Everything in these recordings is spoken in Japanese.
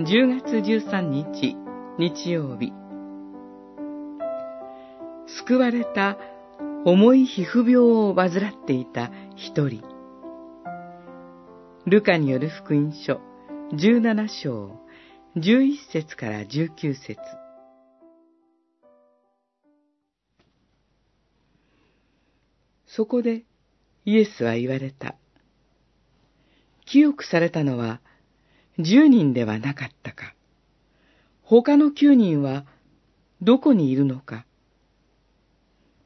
10月13日日曜日。救われた重い皮膚病を患っていた一人。ルカによる福音書17章11節から19節。そこでイエスは言われた。清くされたのは10人ではなかったか。他の9人はどこにいるのか。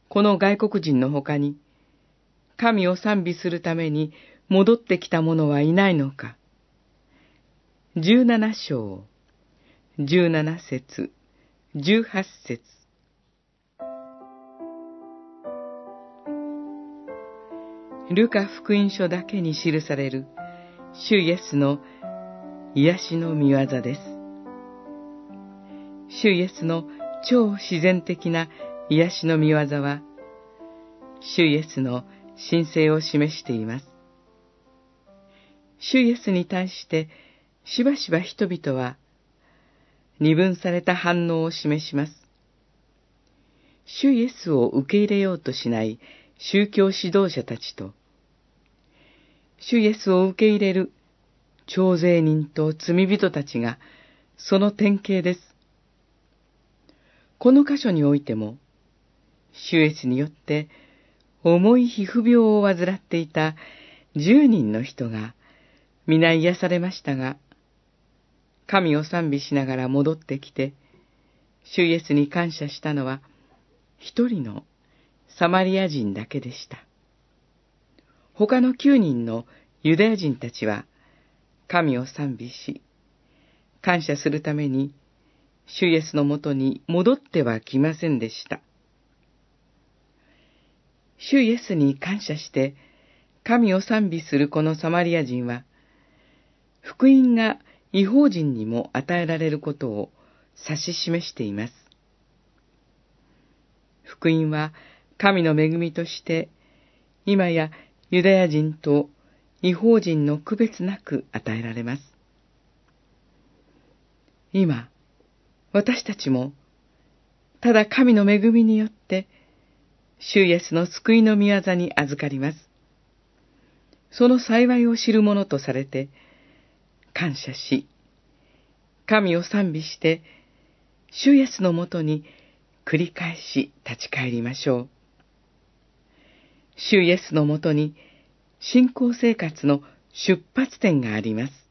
この外国人の他に、神を賛美するために戻ってきた者はいないのか。十七章、十七節、十八節。ルカ福音書だけに記される、主イエスの癒しの見業です。主イエスの超自然的な癒しの見業は、主イエスの神聖を示しています。主イエスに対してしばしば人々は二分された反応を示します。主イエスを受け入れようとしない宗教指導者たちと、主イエスを受け入れる徴税人と罪人たちがその典型です。この箇所においても、主イエスによって重い皮膚病を患っていた十人の人が皆癒されましたが、神を賛美しながら戻ってきて、主イエスに感謝したのは一人のサマリア人だけでした。他の九人のユダヤ人たちは神を賛美し、感謝するために、主イエスのもとに戻ってはきませんでした。主イエスに感謝して、神を賛美するこのサマリア人は、福音が違法人にも与えられることを指し示しています。福音は神の恵みとして、今やユダヤ人と違法人の区別なく与えられます。今、私たちも、ただ神の恵みによって、主イエスの救いの御業に預かります。その幸いを知る者とされて、感謝し、神を賛美して、主イエスのもとに繰り返し立ち返りましょう。主イエスのもとに信仰生活の出発点があります。